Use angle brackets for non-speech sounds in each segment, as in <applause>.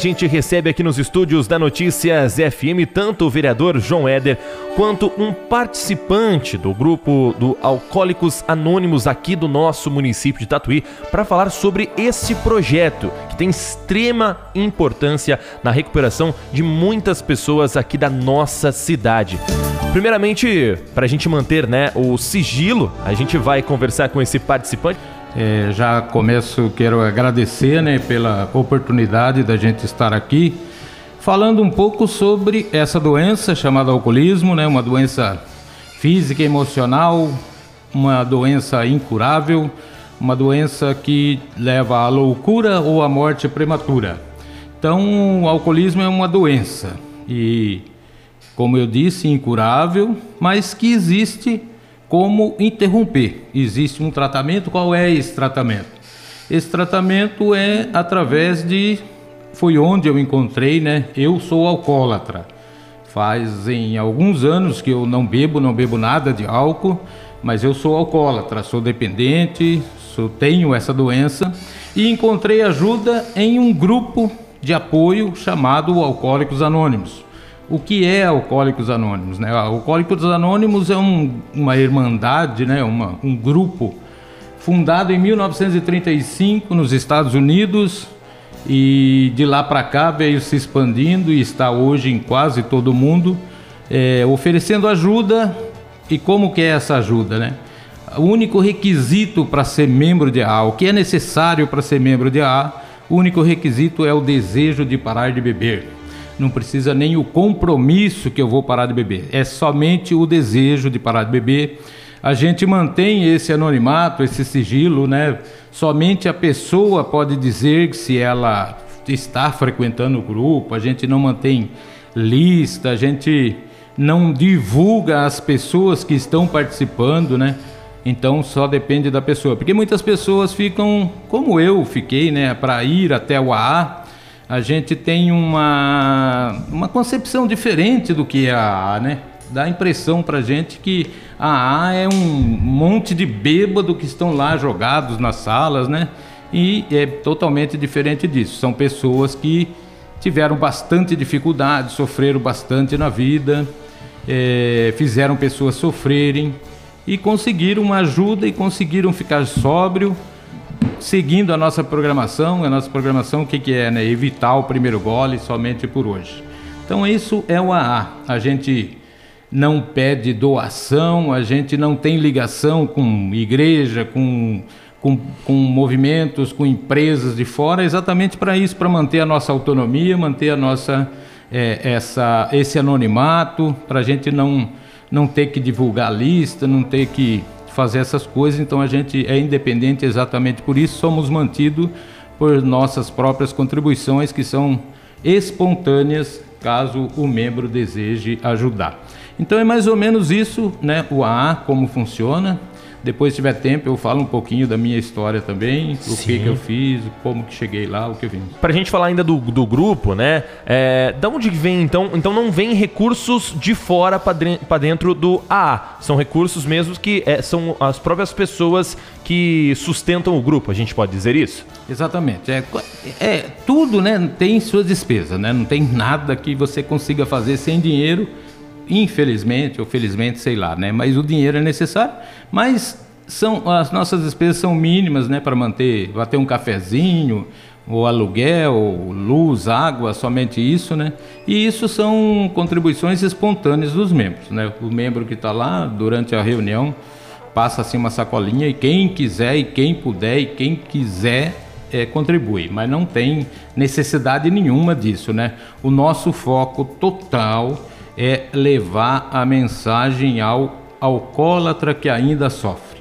A gente recebe aqui nos estúdios da Notícias FM tanto o vereador João Éder quanto um participante do grupo do Alcoólicos Anônimos aqui do nosso município de Tatuí para falar sobre esse projeto que tem extrema importância na recuperação de muitas pessoas aqui da nossa cidade. Primeiramente, para a gente manter né, o sigilo, a gente vai conversar com esse participante. É, já começo, quero agradecer né, pela oportunidade da gente estar aqui falando um pouco sobre essa doença chamada alcoolismo, né, uma doença física emocional, uma doença incurável, uma doença que leva à loucura ou à morte prematura. Então, o alcoolismo é uma doença e, como eu disse, incurável, mas que existe como interromper. Existe um tratamento, qual é esse tratamento? Esse tratamento é através de foi onde eu encontrei, né? Eu sou alcoólatra. Fazem alguns anos que eu não bebo, não bebo nada de álcool, mas eu sou alcoólatra, sou dependente, sou, tenho essa doença e encontrei ajuda em um grupo de apoio chamado Alcoólicos Anônimos o que é Alcoólicos Anônimos. Né? Alcoólicos Anônimos é um, uma irmandade, né? uma, um grupo fundado em 1935 nos Estados Unidos e de lá para cá veio se expandindo e está hoje em quase todo o mundo, é, oferecendo ajuda. E como que é essa ajuda, né? O único requisito para ser membro de AA, o que é necessário para ser membro de AA, o único requisito é o desejo de parar de beber não precisa nem o compromisso que eu vou parar de beber, é somente o desejo de parar de beber. A gente mantém esse anonimato, esse sigilo, né? Somente a pessoa pode dizer se ela está frequentando o grupo, a gente não mantém lista, a gente não divulga as pessoas que estão participando, né? Então só depende da pessoa, porque muitas pessoas ficam como eu fiquei, né, para ir até o AA, a gente tem uma, uma concepção diferente do que é a AA, né? Dá a impressão pra gente que a AA é um monte de bêbado que estão lá jogados nas salas, né? E é totalmente diferente disso. São pessoas que tiveram bastante dificuldade, sofreram bastante na vida, é, fizeram pessoas sofrerem e conseguiram uma ajuda e conseguiram ficar sóbrio seguindo a nossa programação, a nossa programação o que, que é, né? Evitar o primeiro gole somente por hoje. Então isso é o AA. A gente não pede doação, a gente não tem ligação com igreja, com, com, com movimentos, com empresas de fora, exatamente para isso, para manter a nossa autonomia, manter a nossa é, essa, esse anonimato, para a gente não, não ter que divulgar lista, não ter que fazer essas coisas, então a gente é independente exatamente por isso, somos mantidos por nossas próprias contribuições que são espontâneas, caso o membro deseje ajudar. Então é mais ou menos isso, né, o AA, como funciona. Depois, se tiver tempo, eu falo um pouquinho da minha história também, Sim. o que, que eu fiz, como que cheguei lá, o que eu vim. Pra gente falar ainda do, do grupo, né? É, da onde vem, então? Então não vem recursos de fora para dentro do AA. São recursos mesmo que é, são as próprias pessoas que sustentam o grupo, a gente pode dizer isso? Exatamente. É, é tudo, né? Tem suas despesas, né? Não tem nada que você consiga fazer sem dinheiro infelizmente ou felizmente, sei lá, né? Mas o dinheiro é necessário, mas são as nossas despesas são mínimas, né, para manter, para ter um cafezinho, o aluguel, luz, água, somente isso, né? E isso são contribuições espontâneas dos membros, né? O membro que está lá durante a reunião passa assim uma sacolinha e quem quiser e quem puder e quem quiser é, contribui, mas não tem necessidade nenhuma disso, né? O nosso foco total é levar a mensagem ao alcoólatra que ainda sofre.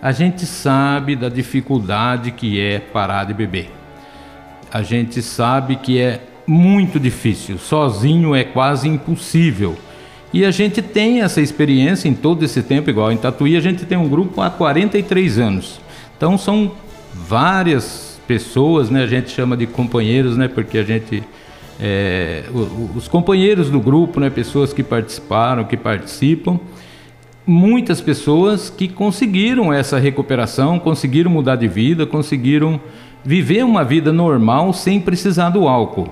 A gente sabe da dificuldade que é parar de beber. A gente sabe que é muito difícil, sozinho é quase impossível. E a gente tem essa experiência em todo esse tempo, igual em Tatuí, a gente tem um grupo há 43 anos. Então são várias pessoas, né? A gente chama de companheiros, né? Porque a gente é, os companheiros do grupo, né, pessoas que participaram, que participam, muitas pessoas que conseguiram essa recuperação, conseguiram mudar de vida, conseguiram viver uma vida normal sem precisar do álcool.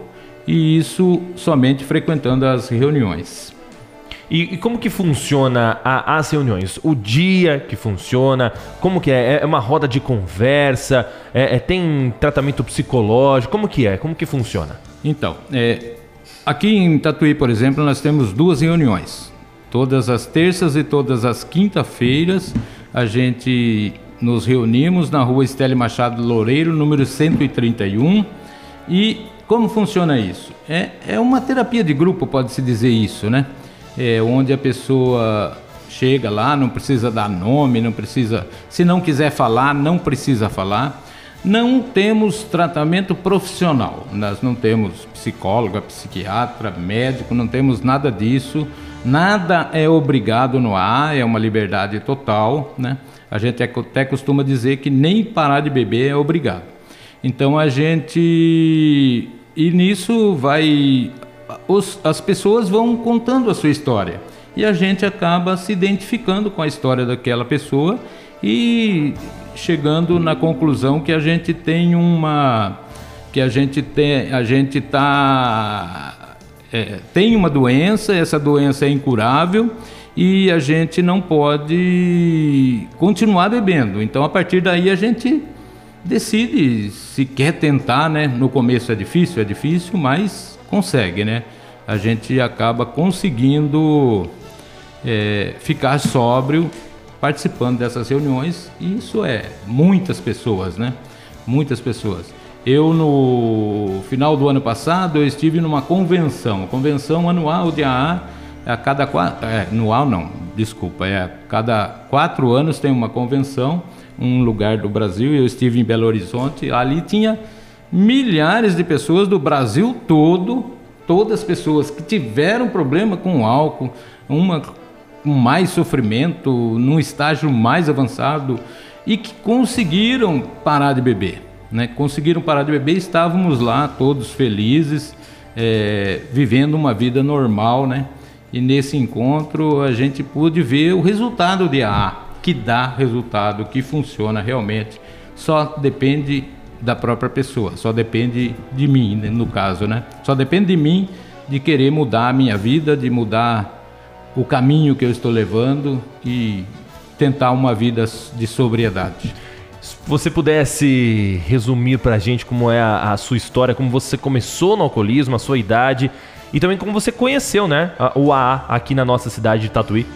e isso somente frequentando as reuniões. E, e como que funciona a, as reuniões? O dia que funciona? Como que é? É uma roda de conversa? É, é, tem tratamento psicológico? Como que é? Como que funciona? Então, é, aqui em Tatuí, por exemplo, nós temos duas reuniões. Todas as terças e todas as quinta-feiras a gente nos reunimos na rua Estélio Machado Loureiro, número 131. E como funciona isso? É, é uma terapia de grupo, pode-se dizer isso, né? É, onde a pessoa chega lá, não precisa dar nome, não precisa. Se não quiser falar, não precisa falar. Não temos tratamento profissional, nós não temos psicóloga, psiquiatra, médico, não temos nada disso. Nada é obrigado no ar, é uma liberdade total, né? A gente até costuma dizer que nem parar de beber é obrigado. Então a gente. E nisso vai. Os, as pessoas vão contando a sua história. E a gente acaba se identificando com a história daquela pessoa e chegando na conclusão que a gente tem uma. que a gente tem. a gente está. É, tem uma doença, essa doença é incurável e a gente não pode continuar bebendo. Então, a partir daí, a gente decide se quer tentar, né? No começo é difícil, é difícil, mas consegue, né? A gente acaba conseguindo é, ficar sóbrio participando dessas reuniões. E isso é muitas pessoas, né? Muitas pessoas. Eu no final do ano passado eu estive numa convenção, convenção anual de AA a cada quatro, é, anual não, desculpa, é a cada quatro anos tem uma convenção, um lugar do Brasil. Eu estive em Belo Horizonte, ali tinha milhares de pessoas do Brasil todo, todas as pessoas que tiveram problema com álcool, uma com mais sofrimento, num estágio mais avançado e que conseguiram parar de beber, né? Conseguiram parar de beber, estávamos lá todos felizes, é, vivendo uma vida normal, né? E nesse encontro a gente pôde ver o resultado de AA, que dá resultado, que funciona realmente. Só depende da própria pessoa, só depende de mim, né, no caso, né? Só depende de mim de querer mudar a minha vida, de mudar o caminho que eu estou levando e tentar uma vida de sobriedade. Se você pudesse resumir para a gente como é a, a sua história, como você começou no alcoolismo, a sua idade e também como você conheceu, né, o AA aqui na nossa cidade de Tatuí.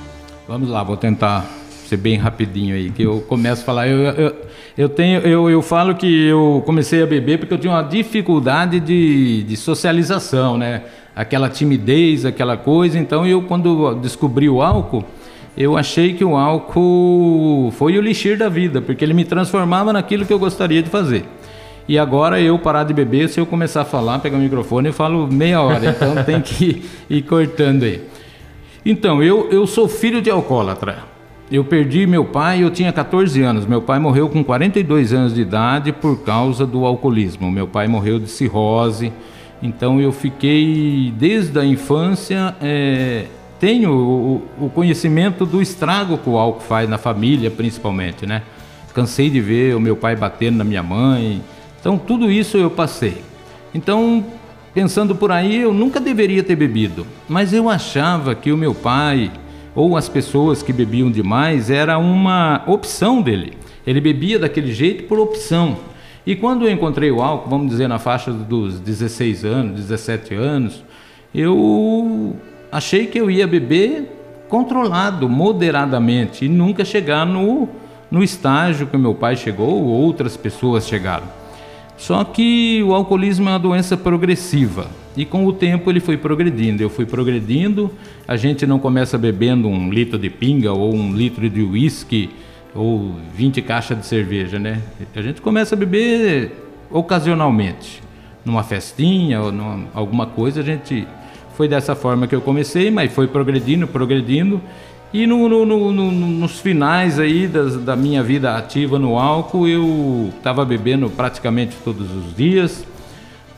Vamos lá, vou tentar ser bem rapidinho aí, que eu começo a falar. Eu, eu, eu, tenho, eu, eu falo que eu comecei a beber porque eu tinha uma dificuldade de, de socialização, né? Aquela timidez, aquela coisa. Então, eu, quando descobri o álcool, eu achei que o álcool foi o lixir da vida, porque ele me transformava naquilo que eu gostaria de fazer. E agora eu parar de beber, se eu começar a falar, pegar o microfone, eu falo meia hora, então tem que <laughs> ir, cortando aí. Então, eu, eu sou filho de alcoólatra. Eu perdi meu pai, eu tinha 14 anos. Meu pai morreu com 42 anos de idade por causa do alcoolismo. Meu pai morreu de cirrose. Então eu fiquei desde a infância é, tenho o, o, conhecimento do estrago que o álcool faz na família, principalmente, né? Cansei de ver o meu pai batendo na minha mãe, então, tudo isso eu passei. Então, pensando por aí, eu nunca deveria ter bebido, mas eu achava que o meu pai ou as pessoas que bebiam demais era uma opção dele. Ele bebia daquele jeito por opção. E quando eu encontrei o álcool, vamos dizer na faixa dos 16 anos, 17 anos, eu achei que eu ia beber controlado, moderadamente, e nunca chegar no, no estágio que meu pai chegou ou outras pessoas chegaram. Só que o alcoolismo é uma doença progressiva e com o tempo ele foi progredindo. Eu fui progredindo, a gente não começa bebendo um litro de pinga ou um litro de uísque ou 20 caixas de cerveja, né? A gente começa a beber ocasionalmente, numa festinha ou numa, alguma coisa, a gente foi dessa forma que eu comecei, mas foi progredindo, progredindo e no, no, no, nos finais aí das, da minha vida ativa no álcool, eu estava bebendo praticamente todos os dias,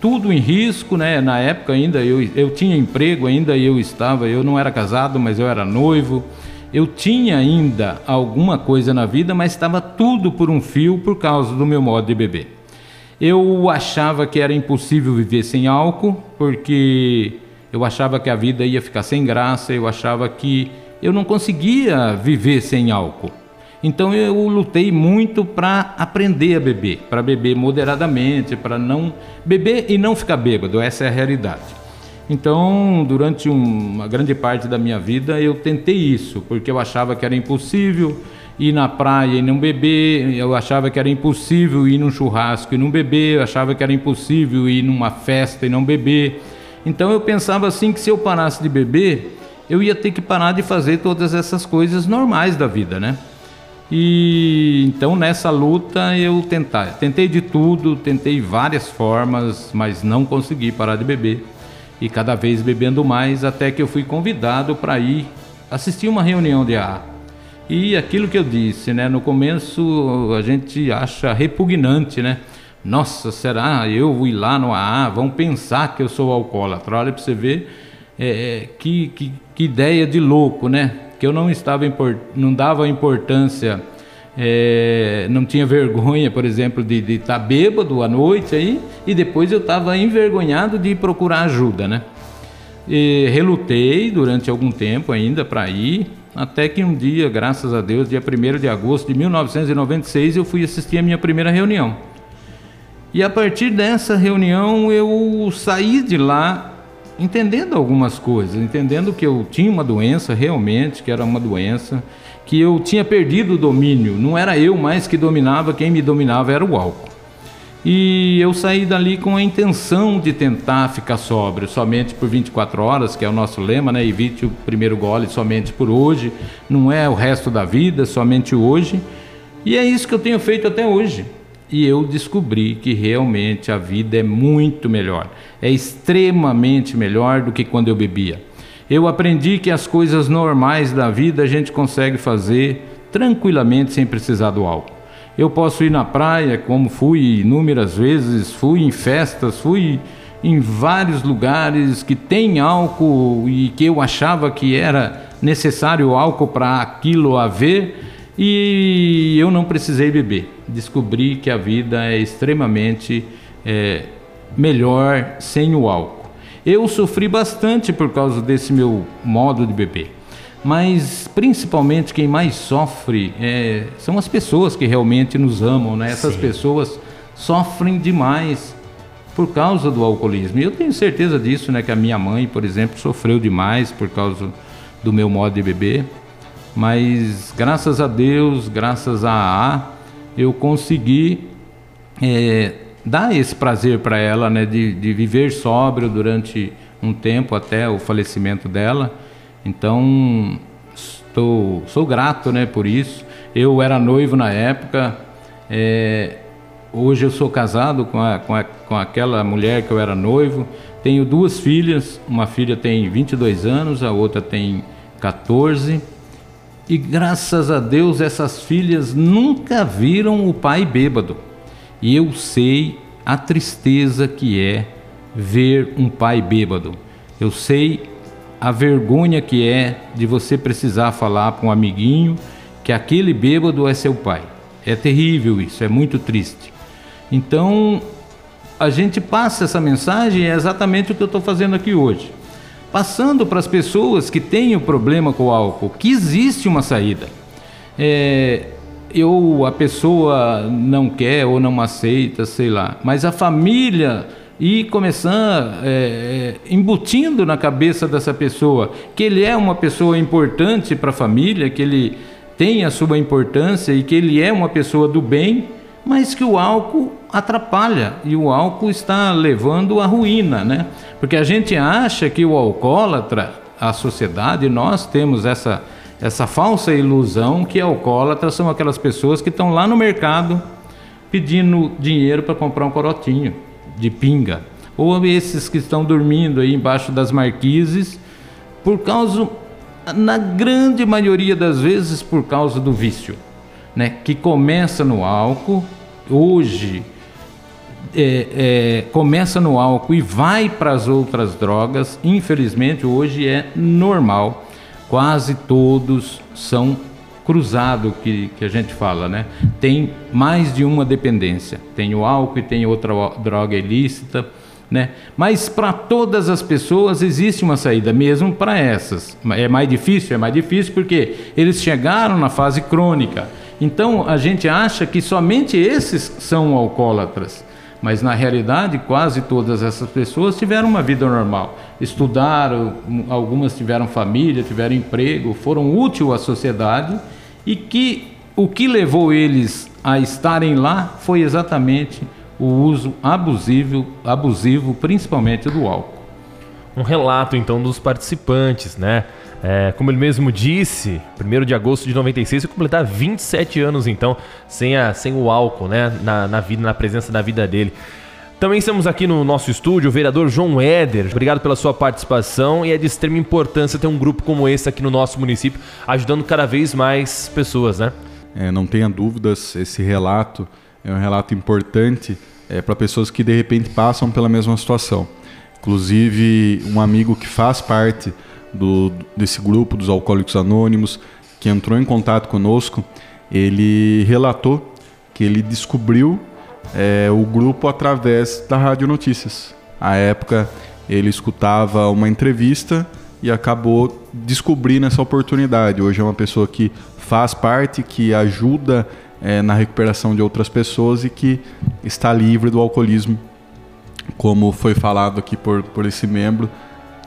tudo em risco, né? Na época ainda eu, eu tinha emprego, ainda eu estava, eu não era casado, mas eu era noivo. Eu tinha ainda alguma coisa na vida, mas estava tudo por um fio por causa do meu modo de beber. Eu achava que era impossível viver sem álcool, porque eu achava que a vida ia ficar sem graça, eu achava que eu não conseguia viver sem álcool. Então eu lutei muito para aprender a beber, para beber moderadamente, para não beber e não ficar bêbado, essa é a realidade. Então, durante uma grande parte da minha vida, eu tentei isso, porque eu achava que era impossível ir na praia e não beber, eu achava que era impossível ir num churrasco e não beber, eu achava que era impossível ir numa festa e não beber. Então eu pensava assim que se eu parasse de beber, eu ia ter que parar de fazer todas essas coisas normais da vida, né? E então nessa luta eu tentei, tentei de tudo, tentei várias formas, mas não consegui parar de beber. E cada vez bebendo mais até que eu fui convidado para ir assistir uma reunião de AA. E aquilo que eu disse, né, no começo a gente acha repugnante, né? Nossa, será eu vou ir lá no AA? Vão pensar que eu sou alcoólatra. Olha para você ver é, é, que, que, que ideia de louco, né? que eu não estava não dava importância, é, não tinha vergonha, por exemplo, de estar tá bêbado à noite aí, e depois eu estava envergonhado de procurar ajuda, né? E relutei durante algum tempo ainda para ir, até que um dia, graças a Deus, dia 1 de agosto de 1996, eu fui assistir a minha primeira reunião. E a partir dessa reunião eu saí de lá entendendo algumas coisas, entendendo que eu tinha uma doença realmente, que era uma doença, que eu tinha perdido o domínio, não era eu mais que dominava, quem me dominava era o álcool. E eu saí dali com a intenção de tentar ficar sóbrio somente por 24 horas, que é o nosso lema, né? Evite o primeiro gole somente por hoje, não é o resto da vida, somente hoje. E é isso que eu tenho feito até hoje e eu descobri que realmente a vida é muito melhor, é extremamente melhor do que quando eu bebia. Eu aprendi que as coisas normais da vida a gente consegue fazer tranquilamente sem precisar do álcool. Eu posso ir na praia, como fui inúmeras vezes, fui em festas, fui em vários lugares que tem álcool e que eu achava que era necessário álcool para aquilo haver e eu não precisei beber. Descobri que a vida é extremamente é, melhor sem o álcool. Eu sofri bastante por causa desse meu modo de beber. Mas principalmente quem mais sofre é, são as pessoas que realmente nos amam, né? Essas Sim. pessoas sofrem demais por causa do alcoolismo. E eu tenho certeza disso, né? Que a minha mãe, por exemplo, sofreu demais por causa do meu modo de beber. Mas graças a Deus, graças a A, eu consegui é, dar esse prazer para ela, né, de, de viver sóbrio durante um tempo até o falecimento dela. Então, estou, sou grato, né, por isso. Eu era noivo na época. É, hoje eu sou casado com, a, com, a, com aquela mulher que eu era noivo. Tenho duas filhas. Uma filha tem 22 anos, a outra tem 14 e graças a Deus essas filhas nunca viram o pai bêbado. E eu sei a tristeza que é ver um pai bêbado. Eu sei a vergonha que é de você precisar falar para um amiguinho que aquele bêbado é seu pai. É terrível isso, é muito triste. Então, a gente passa essa mensagem, é exatamente o que eu estou fazendo aqui hoje passando para as pessoas que têm o problema com o álcool que existe uma saída. É, eu, a pessoa não quer ou não aceita, sei lá, mas a família e começar é, é, embutindo na cabeça dessa pessoa que ele é uma pessoa importante para a família, que ele tem a sua importância e que ele é uma pessoa do bem, mas que o álcool atrapalha e o álcool está levando à ruína, né? Porque a gente acha que o alcoólatra, a sociedade, nós temos essa essa falsa ilusão que alcoólatras são aquelas pessoas que estão lá no mercado pedindo dinheiro para comprar um corotinho de pinga, ou esses que estão dormindo aí embaixo das marquises por causa na grande maioria das vezes por causa do vício né, que começa no álcool, hoje é, é, começa no álcool e vai para as outras drogas, infelizmente hoje é normal. Quase todos são cruzado que, que a gente fala, né? Tem mais de uma dependência. Tem o álcool e tem outra droga ilícita, né? Mas para todas as pessoas existe uma saída, mesmo para essas. É mais difícil? É mais difícil porque eles chegaram na fase crônica. Então a gente acha que somente esses são alcoólatras. Mas na realidade, quase todas essas pessoas tiveram uma vida normal. Estudaram, algumas tiveram família, tiveram emprego, foram úteis à sociedade e que o que levou eles a estarem lá foi exatamente o uso abusivo, abusivo principalmente do álcool. Um relato então dos participantes, né? É, como ele mesmo disse, 1 de agosto de 96, vai completar 27 anos então sem, a, sem o álcool, né? Na, na vida, na presença da vida dele. Também estamos aqui no nosso estúdio, o vereador João Éder. Obrigado pela sua participação e é de extrema importância ter um grupo como esse aqui no nosso município, ajudando cada vez mais pessoas, né? É, não tenha dúvidas, esse relato é um relato importante é, para pessoas que de repente passam pela mesma situação. Inclusive, um amigo que faz parte do, desse grupo dos Alcoólicos Anônimos, que entrou em contato conosco, ele relatou que ele descobriu é, o grupo através da Rádio Notícias. À época, ele escutava uma entrevista e acabou descobrindo essa oportunidade. Hoje é uma pessoa que faz parte, que ajuda é, na recuperação de outras pessoas e que está livre do alcoolismo, como foi falado aqui por, por esse membro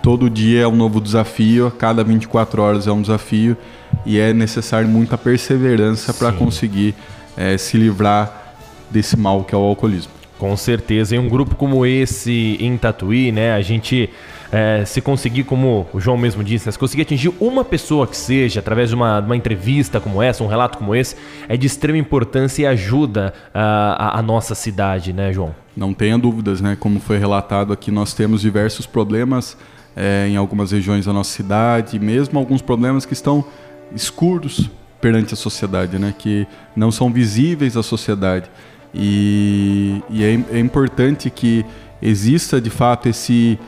todo dia é um novo desafio, a cada 24 horas é um desafio e é necessário muita perseverança para conseguir é, se livrar desse mal que é o alcoolismo. Com certeza, em um grupo como esse em Tatuí, né, a gente é, se conseguir, como o João mesmo disse, né, se conseguir atingir uma pessoa que seja, através de uma, de uma entrevista como essa, um relato como esse, é de extrema importância e ajuda a, a, a nossa cidade, né, João? Não tenha dúvidas, né? Como foi relatado aqui, nós temos diversos problemas é, em algumas regiões da nossa cidade, mesmo alguns problemas que estão escuros perante a sociedade, né? que não são visíveis à sociedade. E, e é, é, importante que exista de fato esse,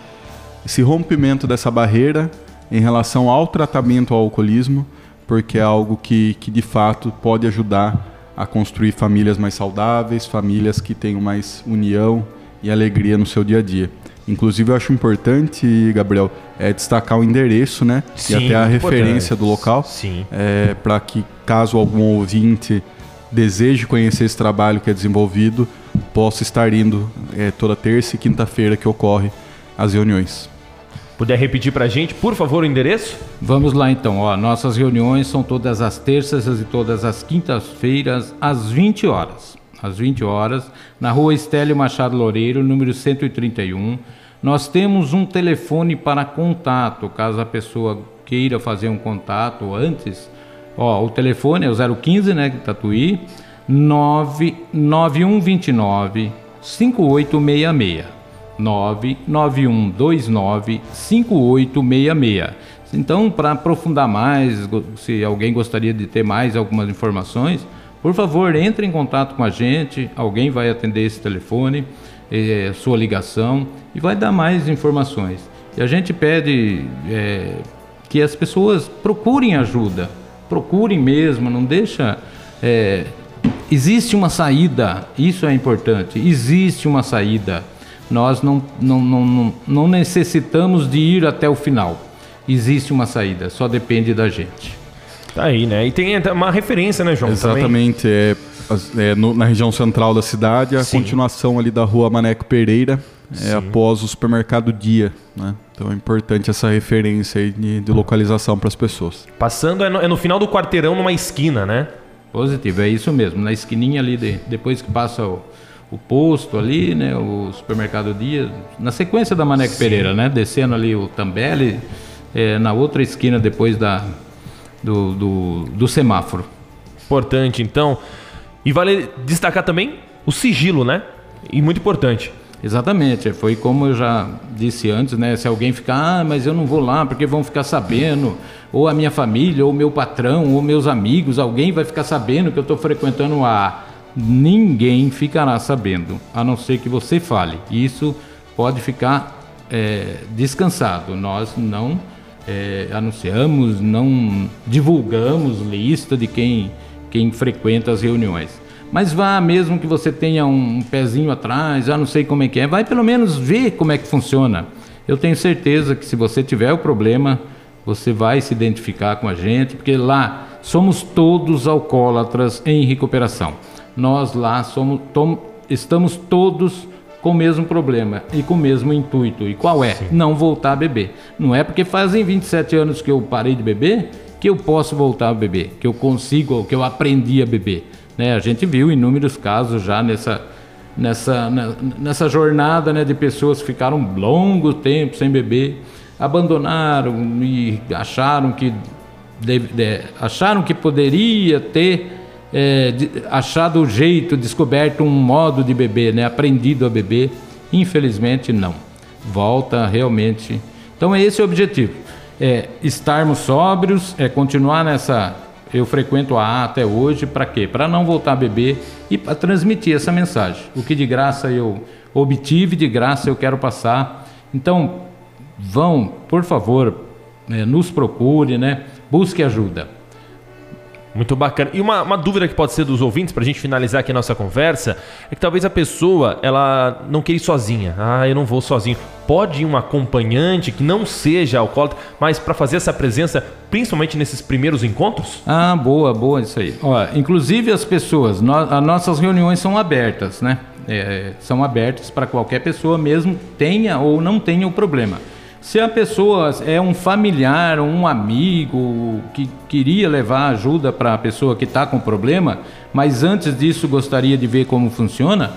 esse rompimento dessa barreira em relação ao tratamento ao alcoolismo, porque é algo que, que de fato pode ajudar a construir famílias mais saudáveis, famílias que tenham mais união e alegria no seu dia a dia. Inclusive, eu acho importante, Gabriel, é destacar o endereço, né? Sim, e até a referência do local. Sim. É, Para que, caso algum ouvinte deseje conhecer esse trabalho que é desenvolvido, possa estar indo é, toda terça e quinta-feira que ocorre as reuniões. Puder repetir para a gente, por favor, o endereço? Vamos lá então. Ó, nossas reuniões são todas as terças e todas as quintas-feiras, às 20 horas. Às 20 horas, na rua Estélio Machado Loureiro, número 131 nós temos um telefone para contato, caso a pessoa queira fazer um contato antes. Ó, o telefone é o 015, né, Tatuí, 99129 5866. 99129 5866. Então, para aprofundar mais, se alguém gostaria de ter mais algumas informações, por favor, entre em contato com a gente, alguém vai atender esse telefone é, sua ligação e vai dar mais informações. E a gente pede é, que as pessoas procurem ajuda, procurem mesmo, não deixa. É, existe uma saída, isso é importante. Existe uma saída. Nós não, não, não, não necessitamos de ir até o final. Existe uma saída, só depende da gente. Tá aí, né? E tem uma referência, né, João? Exatamente. É, é, no, na região central da cidade, a Sim. continuação ali da rua Maneco Pereira, é, após o supermercado Dia. Né? Então é importante essa referência aí de, de localização para as pessoas. Passando é no, é no, final do quarteirão, numa esquina, né? Positivo, é isso mesmo. Na esquininha ali, de, depois que passa o, o posto ali, né? O supermercado Dia, na sequência da Maneco Sim. Pereira, né? Descendo ali o Tambele, é, na outra esquina depois da, do, do, do semáforo. Importante, então. E vale destacar também o sigilo, né? E muito importante. Exatamente, foi como eu já disse antes, né? Se alguém ficar, ah, mas eu não vou lá porque vão ficar sabendo, ou a minha família, ou meu patrão, ou meus amigos, alguém vai ficar sabendo que eu estou frequentando a. Ninguém ficará sabendo, a não ser que você fale. Isso pode ficar é, descansado. Nós não é, anunciamos, não divulgamos lista de quem, quem frequenta as reuniões. Mas vá, mesmo que você tenha um pezinho atrás, já não sei como é que é, vai pelo menos ver como é que funciona. Eu tenho certeza que se você tiver o problema, você vai se identificar com a gente, porque lá somos todos alcoólatras em recuperação. Nós lá somos, tom, estamos todos com o mesmo problema e com o mesmo intuito. E qual é? Sim. Não voltar a beber. Não é porque fazem 27 anos que eu parei de beber que eu posso voltar a beber, que eu consigo, que eu aprendi a beber. Né? A gente viu inúmeros casos já nessa, nessa, nessa jornada né, de pessoas que ficaram longo tempo sem beber, abandonaram e acharam que, deve, de, acharam que poderia ter é, de, achado o jeito, descoberto um modo de beber, né? aprendido a beber. Infelizmente, não. Volta realmente. Então, é esse o objetivo: é estarmos sóbrios, é continuar nessa. Eu frequento a A até hoje, para quê? Para não voltar a beber e para transmitir essa mensagem. O que de graça eu obtive, de graça eu quero passar. Então, vão, por favor, é, nos procure, né? busque ajuda. Muito bacana. E uma, uma dúvida que pode ser dos ouvintes, para a gente finalizar aqui a nossa conversa, é que talvez a pessoa ela não queira ir sozinha. Ah, eu não vou sozinho. Pode ir um acompanhante que não seja alcoólatra, mas para fazer essa presença, principalmente nesses primeiros encontros? Ah, boa, boa isso aí. Ó, inclusive as pessoas, nós, as nossas reuniões são abertas, né? É, são abertas para qualquer pessoa, mesmo tenha ou não tenha o problema. Se a pessoa é um familiar, um amigo que queria levar ajuda para a pessoa que está com problema, mas antes disso gostaria de ver como funciona,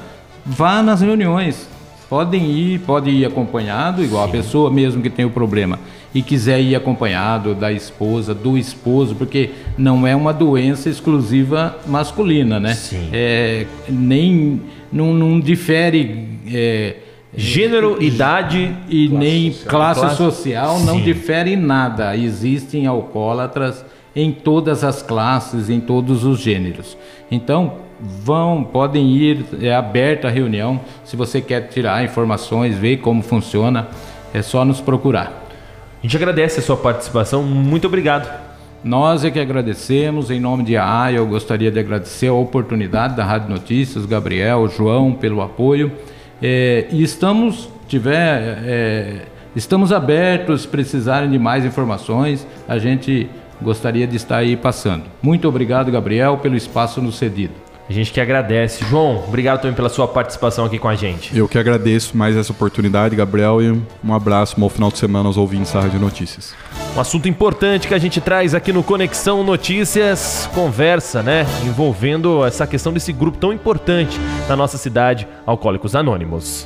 vá nas reuniões. Podem ir, pode ir acompanhado, igual Sim. a pessoa mesmo que tem o problema e quiser ir acompanhado da esposa, do esposo, porque não é uma doença exclusiva masculina, né? Sim. É, nem não, não difere. É, Gênero, idade e classe nem social. classe, classe social não Sim. difere em nada. Existem alcoólatras em todas as classes, em todos os gêneros. Então, vão, podem ir, é aberta a reunião. Se você quer tirar informações, ver como funciona, é só nos procurar. A gente agradece a sua participação, muito obrigado. Nós é que agradecemos, em nome de AA, eu gostaria de agradecer a oportunidade da Rádio Notícias, Gabriel, João, pelo apoio. É, e estamos, tiver, é, estamos abertos, precisarem de mais informações, a gente gostaria de estar aí passando. Muito obrigado, Gabriel, pelo espaço nos cedido. A gente que agradece. João, obrigado também pela sua participação aqui com a gente. Eu que agradeço mais essa oportunidade, Gabriel, e um abraço, um bom final de semana aos ouvintes da Rádio Notícias. Um assunto importante que a gente traz aqui no Conexão Notícias, conversa, né, envolvendo essa questão desse grupo tão importante na nossa cidade, Alcoólicos Anônimos.